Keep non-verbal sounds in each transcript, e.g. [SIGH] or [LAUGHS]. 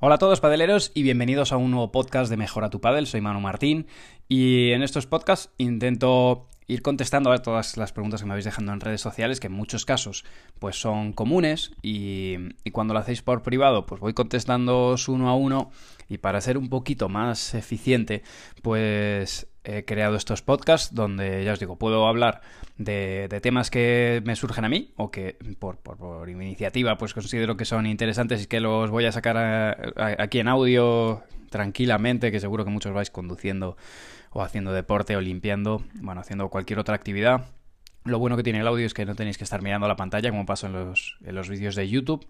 Hola a todos padeleros y bienvenidos a un nuevo podcast de Mejora tu Padel. Soy Manu Martín y en estos podcasts intento ir contestando a todas las preguntas que me habéis dejando en redes sociales, que en muchos casos pues son comunes y, y cuando lo hacéis por privado pues voy contestando uno a uno y para ser un poquito más eficiente pues he creado estos podcasts donde, ya os digo, puedo hablar de, temas que me surgen a mí o que por, iniciativa pues considero que son interesantes y que los voy a sacar aquí en audio tranquilamente, que seguro que muchos vais conduciendo o haciendo deporte o limpiando, bueno, haciendo cualquier otra actividad. Lo bueno que tiene el audio es que no tenéis que estar mirando la pantalla como pasa en los vídeos de YouTube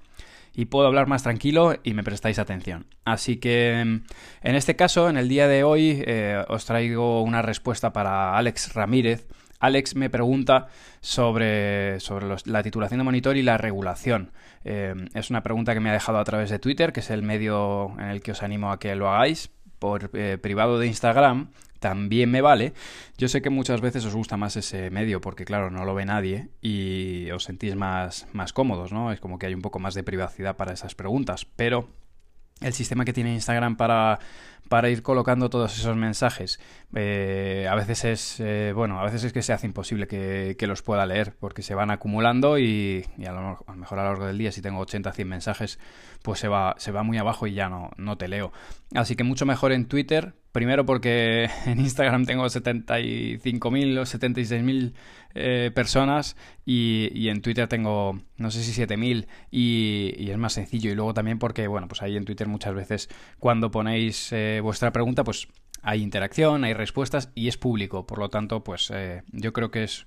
y puedo hablar más tranquilo y me prestáis atención. Así que en este caso, en el día de hoy, eh, os traigo una respuesta para Alex Ramírez. Alex me pregunta sobre, sobre la titulación de monitor y la regulación. Eh, es una pregunta que me ha dejado a través de Twitter, que es el medio en el que os animo a que lo hagáis por eh, privado de Instagram también me vale. Yo sé que muchas veces os gusta más ese medio porque, claro, no lo ve nadie y os sentís más, más cómodos, ¿no? Es como que hay un poco más de privacidad para esas preguntas, pero el sistema que tiene Instagram para, para ir colocando todos esos mensajes. Eh, a veces es eh, bueno, a veces es que se hace imposible que, los pueda leer porque se van acumulando y, a, lo, mejor a lo largo del día si tengo 80 100 mensajes pues se va, se va muy abajo y ya no, no te leo. Así que mucho mejor en Twitter Primero porque [LAUGHS] en Instagram tengo 75.000 o 76.000 eh, personas y, en Twitter tengo no sé si 7.000 y, y, es más sencillo. Y luego también porque, bueno, pues ahí en Twitter muchas veces cuando ponéis eh, vuestra pregunta, pues hay interacción, hay respuestas y es público. Por lo tanto, pues eh, yo creo que es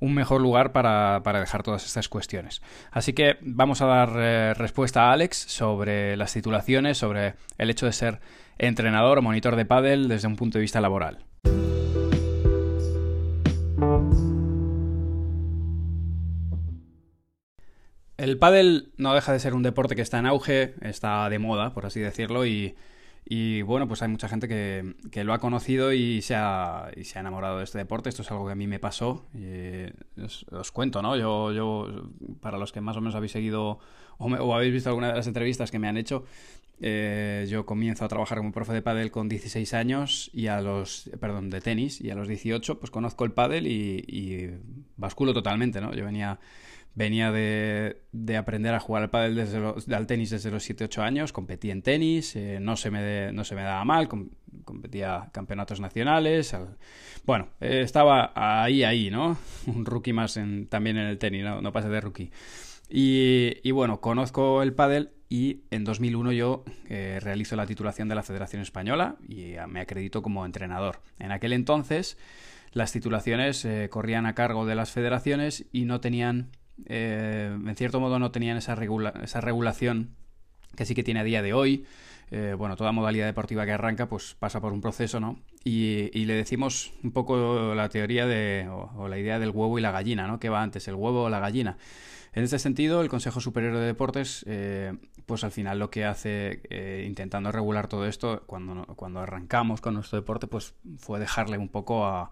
un mejor lugar para, dejar todas estas cuestiones. Así que vamos a dar eh, respuesta a Alex sobre las titulaciones, sobre el hecho de ser entrenador o monitor de pádel desde un punto de vista laboral. El pádel no deja de ser un deporte que está en auge, está de moda, por así decirlo, y y bueno, pues hay mucha gente que, que lo ha conocido y se ha, y se ha, enamorado de este deporte. Esto es algo que a mí me pasó. Y os, cuento, ¿no? Yo, yo, para los que más o menos habéis seguido o, habéis visto alguna de las entrevistas que me han hecho, eh, yo comienzo a trabajar como profe de pádel con 16 años y a los, perdón, de tenis y a los 18 pues conozco el pádel y basculo totalmente, ¿no? Yo venía Venía de, de, aprender a jugar al pádel desde al tenis desde los 7-8 años, competí en tenis, eh, no, se me no se me daba mal, competía campeonatos nacionales. bueno, eh, estaba ahí, ahí, ¿no? [LAUGHS] Un rookie más también en el tenis, no, no pasé de rookie. Y, y, bueno, conozco el pádel y en 2001 yo eh, realizo la titulación de la Federación Española y me acredito como entrenador. En aquel entonces las titulaciones corrían a cargo de las federaciones y no tenían eh, en cierto modo no tenían esa, esa regulación que sí que tiene a día de hoy. Eh, bueno, toda modalidad deportiva que arranca pues pasa por un proceso, ¿no? Y, le decimos un poco la teoría de, o, la idea del huevo y la gallina, ¿no? ¿Qué va antes, el huevo o la gallina? En este sentido, el Consejo Superior de Deportes, eh, pues al final lo que hace, intentando regular todo esto, cuando, cuando arrancamos con nuestro deporte, pues fue dejarle un poco a,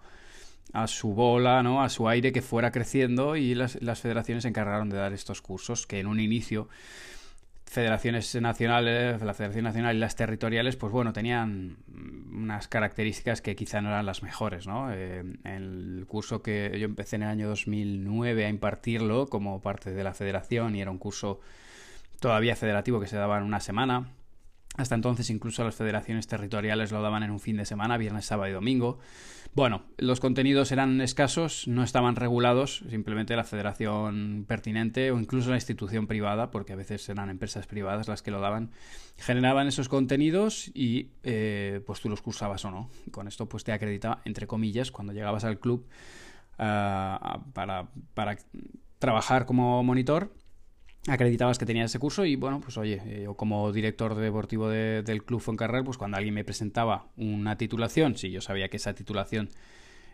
a su bola, ¿no? a su aire que fuera creciendo y las, federaciones se encargaron de dar estos cursos que en un inicio federaciones nacionales, la Federación Nacional y las territoriales, pues bueno, tenían unas características que quizá no eran las mejores, ¿no? Eh, el curso que yo empecé en el año 2009 a impartirlo como parte de la federación y era un curso todavía federativo que se daba en una semana, hasta entonces incluso las federaciones territoriales lo daban en un fin de semana, viernes, sábado y domingo. Bueno, los contenidos eran escasos, no estaban regulados, simplemente la federación pertinente o incluso la institución privada, porque a veces eran empresas privadas las que lo daban, generaban esos contenidos y eh, pues tú los cursabas o no. Con esto pues te acreditaba, entre comillas, cuando llegabas al club ah, para, para trabajar como monitor acreditabas que tenías ese curso y bueno, pues oye, eh, yo como director deportivo del Club Foncarrer, pues cuando alguien me presentaba una titulación, si yo sabía que esa titulación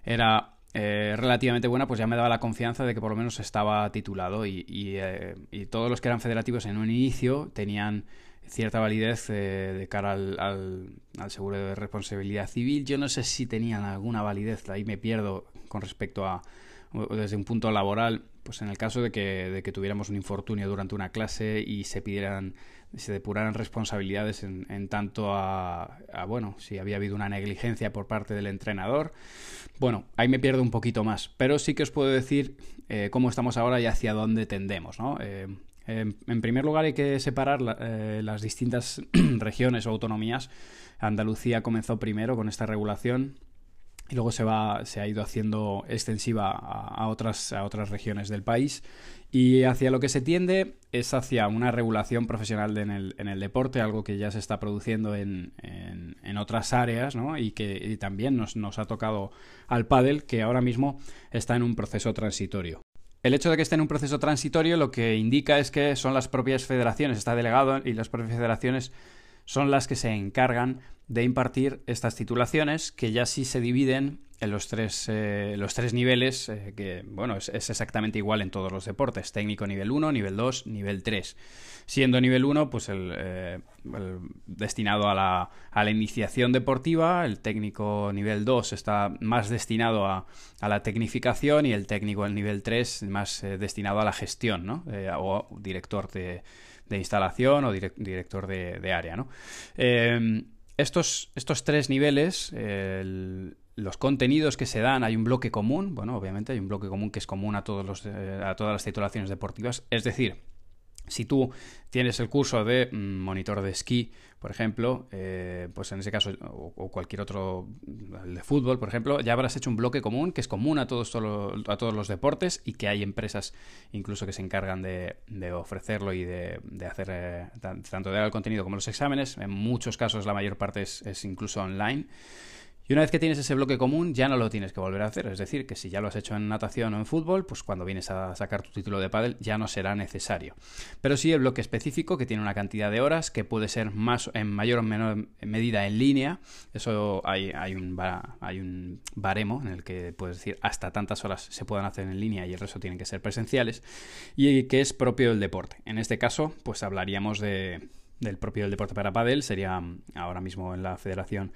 era eh, relativamente buena, pues ya me daba la confianza de que por lo menos estaba titulado y, eh, todos los que eran federativos en un inicio tenían cierta validez de cara al, al, seguro de responsabilidad civil. Yo no sé si tenían alguna validez, ahí me pierdo con respecto a, desde un punto laboral, pues en el caso de que, tuviéramos un infortunio durante una clase y se pidieran se depuraran responsabilidades en, en tanto a, bueno, si había habido una negligencia por parte del entrenador. Bueno, ahí me pierdo un poquito más, pero sí que os puedo decir eh, cómo estamos ahora y hacia dónde tendemos, ¿no? Eh, en primer lugar hay que separar eh, las distintas [CLEARS THROAT] regiones o autonomías. Andalucía comenzó primero con esta regulación y luego se, va, se ha ido haciendo extensiva a, otras, a otras regiones del país. Y hacia lo que se tiende es hacia una regulación profesional en, el, en, el, deporte, algo que ya se está produciendo en, en, otras áreas ¿no? y que también nos, nos, ha tocado al pádel, que ahora mismo está en un proceso transitorio. El hecho de que esté en un proceso transitorio lo que indica es que son las propias federaciones, está delegado y las propias federaciones son las que se encargan de impartir estas titulaciones que ya sí se dividen en los tres, eh, los tres niveles, eh, que bueno, es, exactamente igual en todos los deportes, técnico nivel 1, nivel 2, nivel 3. Siendo nivel 1, pues eh, el, destinado a la, a la, iniciación deportiva, el técnico nivel 2 está más destinado a, a la tecnificación y el técnico el nivel 3 más destinado a la gestión, ¿no? o director de, de, instalación o director de, área, ¿no? estos, estos tres niveles, el, los contenidos que se dan, hay un bloque común, bueno, obviamente hay un bloque común que es común a, todos los, eh, a todas las titulaciones deportivas, es decir, si tú tienes el curso de mm, monitor de esquí, por ejemplo, eh, pues en ese caso, o, cualquier otro, de fútbol, por ejemplo, ya habrás hecho un bloque común que es común a todos, a todos los deportes y que hay empresas incluso que se encargan de, ofrecerlo y de, hacer eh, tanto de dar el contenido como los exámenes. En muchos casos la mayor parte es, es incluso online. Y una vez que tienes ese bloque común, ya no lo tienes que volver a hacer. Es decir, que si ya lo has hecho en natación o en fútbol, pues cuando vienes a sacar tu título de pádel ya no será necesario. Pero sí el bloque específico, que tiene una cantidad de horas, que puede ser más en mayor o menor medida en línea. Eso hay, hay, un, baremo en el que puedes decir hasta tantas horas se puedan hacer en línea y el resto tienen que ser presenciales. Y que es propio del deporte. En este caso, pues hablaríamos de, del propio del deporte para pádel. Sería ahora mismo en la federación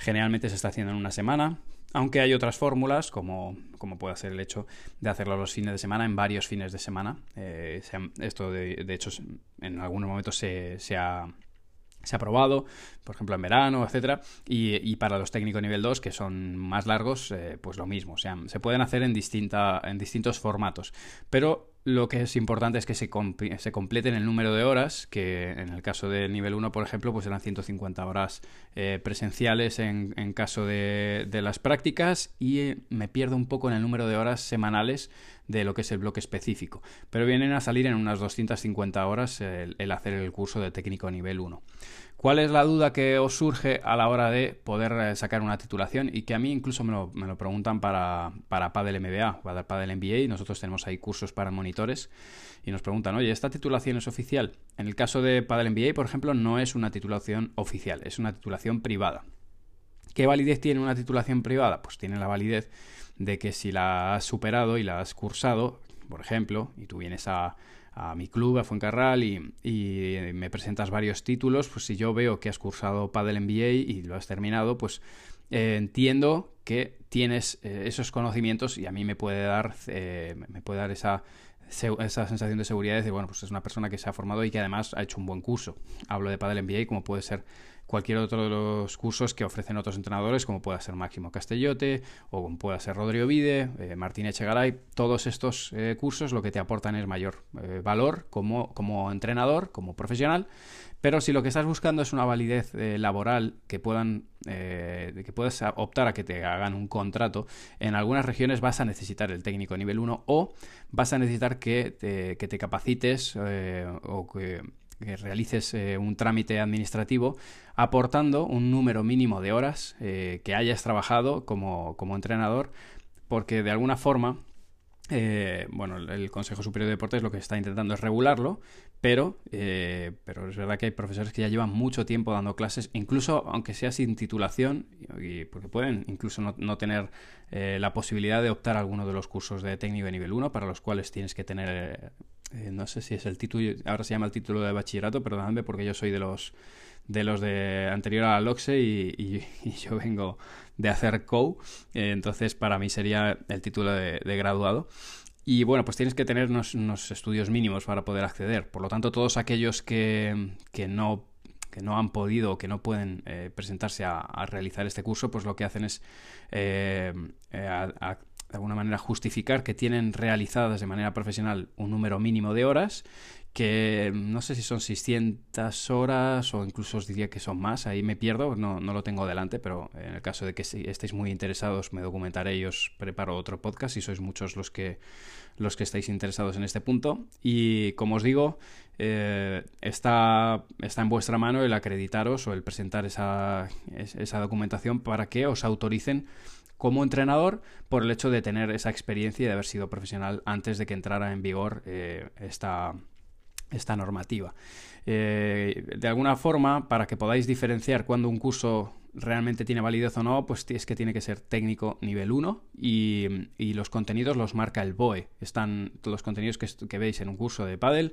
Generalmente se está haciendo en una semana, aunque hay otras fórmulas, como, como puede ser el hecho de hacerlo los fines de semana, en varios fines de semana. Eh, esto, de, de, hecho, en algunos momentos se, se ha se ha probado, por ejemplo en verano, etcétera, y, para los técnicos nivel 2 que son más largos, eh, pues lo mismo, o sea, se pueden hacer en, distinta, en distintos formatos, pero lo que es importante es que se, se, completen el número de horas, que en el caso del nivel 1, por ejemplo, pues eran 150 horas eh, presenciales en, en caso de, de, las prácticas y eh, me pierdo un poco en el número de horas semanales de lo que es el bloque específico, pero vienen a salir en unas 250 horas el, hacer el curso de técnico nivel 1. ¿Cuál es la duda que os surge a la hora de poder eh, sacar una titulación? Y que a mí incluso me lo, me lo preguntan para, para Padel MBA, para Padel MBA, y nosotros tenemos ahí cursos para monitores, y nos preguntan, oye, ¿esta titulación es oficial? En el caso de Padel MBA, por ejemplo, no es una titulación oficial, es una titulación privada. ¿Qué validez tiene una titulación privada? Pues tiene la validez de que si la has superado y la has cursado, por ejemplo, y tú vienes a, a mi club, a Fuencarral, y, y, me presentas varios títulos, pues si yo veo que has cursado Padel MBA y lo has terminado, pues eh, entiendo que tienes eh, esos conocimientos y a mí me puede dar, eh, me puede dar esa, esa sensación de seguridad de decir, bueno, pues es una persona que se ha formado y que además ha hecho un buen curso. Hablo de Padel MBA como puede ser cualquier otro de los cursos que ofrecen otros entrenadores, como pueda ser Máximo Castellote o como pueda ser Rodrigo Vide, eh, Martín Echegaray. Todos estos eh, cursos lo que te aportan es mayor eh, valor como, como entrenador, como profesional. Pero si lo que estás buscando es una validez laboral que puedan que puedas optar a que te hagan un contrato, en algunas regiones vas a necesitar el técnico nivel 1 o vas a necesitar que te, que te capacites o que que realices eh, un trámite administrativo aportando un número mínimo de horas eh, que hayas trabajado como, como, entrenador, porque de alguna forma, eh, bueno, el Consejo Superior de Deportes lo que está intentando es regularlo, pero, pero es verdad que hay profesores que ya llevan mucho tiempo dando clases, incluso aunque sea sin titulación, y, porque pueden incluso no, no tener la posibilidad de optar a alguno de los cursos de técnico de nivel 1, para los cuales tienes que tener eh, no sé si es el título, ahora se llama el título de bachillerato, perdóname porque yo soy de los de los de anterior a la LOXE y, yo vengo de hacer COU, eh, entonces para mí sería el título de, graduado. Y bueno, pues tienes que tener unos, estudios mínimos para poder acceder. Por lo tanto, todos aquellos que, que no que no han podido o que no pueden eh, presentarse a, realizar este curso, pues lo que hacen es eh, de alguna manera justificar que tienen realizadas de manera profesional un número mínimo de horas que no sé si son 600 horas o incluso os diría que son más, ahí me pierdo, no, no lo tengo delante, pero en el caso de que estéis muy interesados me documentaré y os preparo otro podcast si sois muchos los que, los que estáis interesados en este punto. Y como os digo, eh, está, está en vuestra mano el acreditaros o el presentar esa, esa documentación para que os autoricen como entrenador por el hecho de tener esa experiencia y de haber sido profesional antes de que entrara en vigor eh, esta, esta normativa. Eh, de alguna forma, para que podáis diferenciar cuando un curso realmente tiene validez o no, pues es que tiene que ser técnico nivel 1 y, los contenidos los marca el BOE. Están los contenidos que, veis en un curso de Paddle.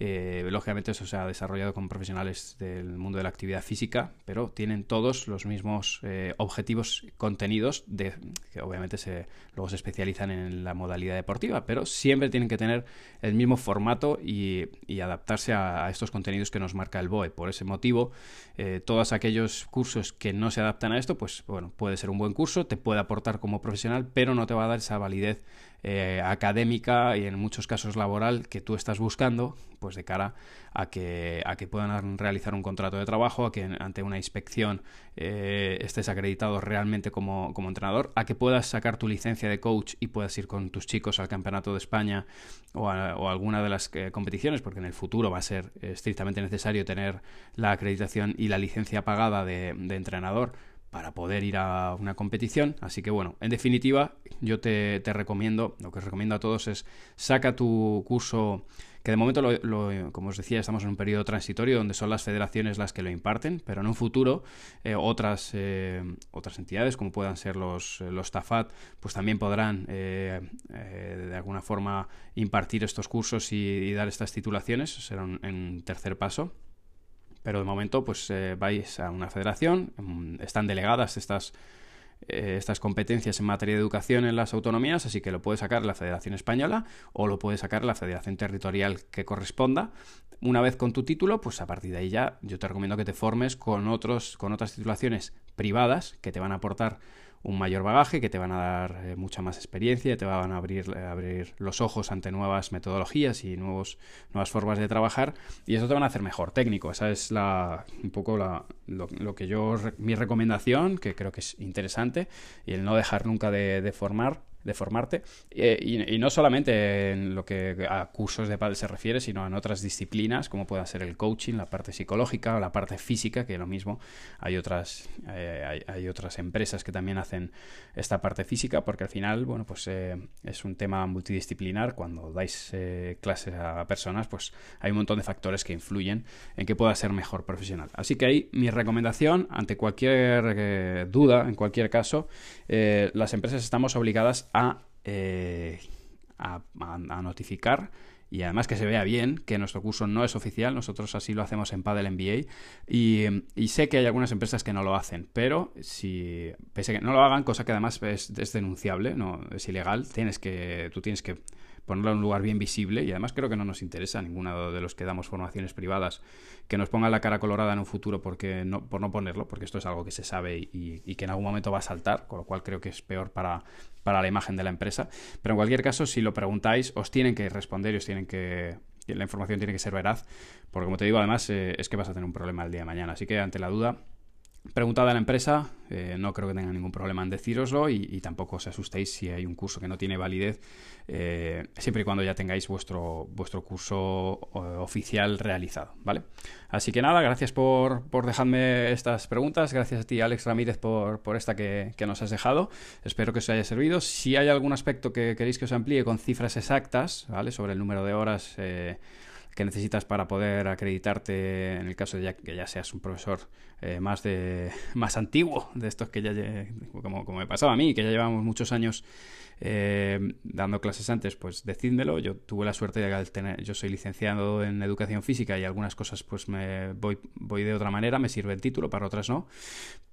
Eh, lógicamente eso se ha desarrollado con profesionales del mundo de la actividad física, pero tienen todos los mismos eh, objetivos contenidos de, que obviamente se, luego se especializan en la modalidad deportiva, pero siempre tienen que tener el mismo formato y, adaptarse a, estos contenidos que nos marca el BOE. Por ese motivo, eh, todos aquellos cursos que no se adaptan a esto, pues bueno, puede ser un buen curso, te puede aportar como profesional, pero no te va a dar esa validez eh, académica y en muchos casos laboral que tú estás buscando, pues de cara a que, a que puedan realizar un contrato de trabajo, a que ante una inspección eh, estés acreditado realmente como, entrenador, a que puedas sacar tu licencia de coach y puedas ir con tus chicos al Campeonato de España o a, alguna de las eh, competiciones, porque en el futuro va a ser estrictamente necesario tener la acreditación y la licencia pagada de entrenador para poder ir a una competición. Así que bueno, en definitiva, yo te, recomiendo, lo que os recomiendo a todos es saca tu curso, que de momento, lo, como os decía, estamos en un periodo transitorio donde son las federaciones las que lo imparten, pero en un futuro eh, otras, eh, otras entidades, como puedan ser los, los TAFAT, pues también podrán eh, de alguna forma impartir estos cursos y, dar estas titulaciones. Será un tercer paso. Pero de momento, pues eh, vais a una federación, mm, están delegadas estas, eh, estas competencias en materia de educación en las autonomías, así que lo puede sacar la Federación Española o lo puede sacar la Federación Territorial que corresponda. Una vez con tu título, pues a partir de ahí ya yo te recomiendo que te formes con, otros, con otras titulaciones privadas que te van a aportar un mayor bagaje, que te van a dar eh, mucha más experiencia, te van a abrir, eh, abrir los ojos ante nuevas metodologías y nuevos, nuevas formas de trabajar y eso te van a hacer mejor técnico. Esa es la, un poco la, lo, que yo, mi recomendación, que creo que es interesante, y el no dejar nunca de, de formar de formarte. Eh, y, no solamente en lo que a cursos de pádel se refiere, sino en otras disciplinas, como pueda ser el coaching, la parte psicológica o la parte física, que lo mismo hay otras, eh, hay, otras empresas que también hacen esta parte física, porque al final, bueno, pues eh, es un tema multidisciplinar. Cuando dais clases a personas, pues hay un montón de factores que influyen en que pueda ser mejor profesional. Así que ahí mi recomendación, ante cualquier duda, en cualquier caso, las empresas estamos obligadas eh, a, a, notificar. Y además que se vea bien que nuestro curso no es oficial, nosotros así lo hacemos en Paddle MBA y, y, sé que hay algunas empresas que no lo hacen, pero si pese a que no lo hagan, cosa que además es, denunciable, no es ilegal, tienes que tú tienes que ponerlo en un lugar bien visible. Y además creo que no nos interesa a ninguno de los que damos formaciones privadas que nos ponga la cara colorada en un futuro porque no, por no ponerlo, porque esto es algo que se sabe y, que en algún momento va a saltar, con lo cual creo que es peor para, para la imagen de la empresa. Pero en cualquier caso, si lo preguntáis, os tienen que responder y os tienen que la información tiene que ser veraz, porque como te digo, además eh, es que vas a tener un problema el día de mañana. Así que ante la duda, Preguntad a la empresa, eh, no creo que tenga ningún problema en decíroslo y, tampoco os asustéis si hay un curso que no tiene validez, eh, siempre y cuando ya tengáis vuestro, vuestro curso eh, oficial realizado, ¿vale? Así que nada, gracias por, por, dejarme estas preguntas, gracias a ti Alex Ramírez por, por esta que, que, nos has dejado, espero que os haya servido. Si hay algún aspecto que queréis que os amplíe con cifras exactas, ¿vale? Sobre el número de horas que necesitas para poder acreditarte en el caso de que ya seas un profesor eh, más de [LAUGHS] más antiguo de estos que ya como, como me pasaba a mí que ya llevamos muchos años eh, dando clases antes, pues decídmelo. Yo tuve la suerte de tener, yo soy licenciado en educación física y algunas cosas pues me voy, voy de otra manera, me sirve el título, para otras no.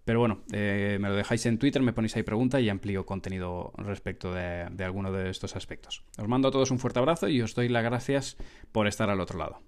Pero bueno, eh, me lo dejáis en Twitter, me ponéis ahí pregunta y amplío contenido respecto de, de alguno de estos aspectos. Os mando a todos un fuerte abrazo y os doy las gracias por estar al otro lado.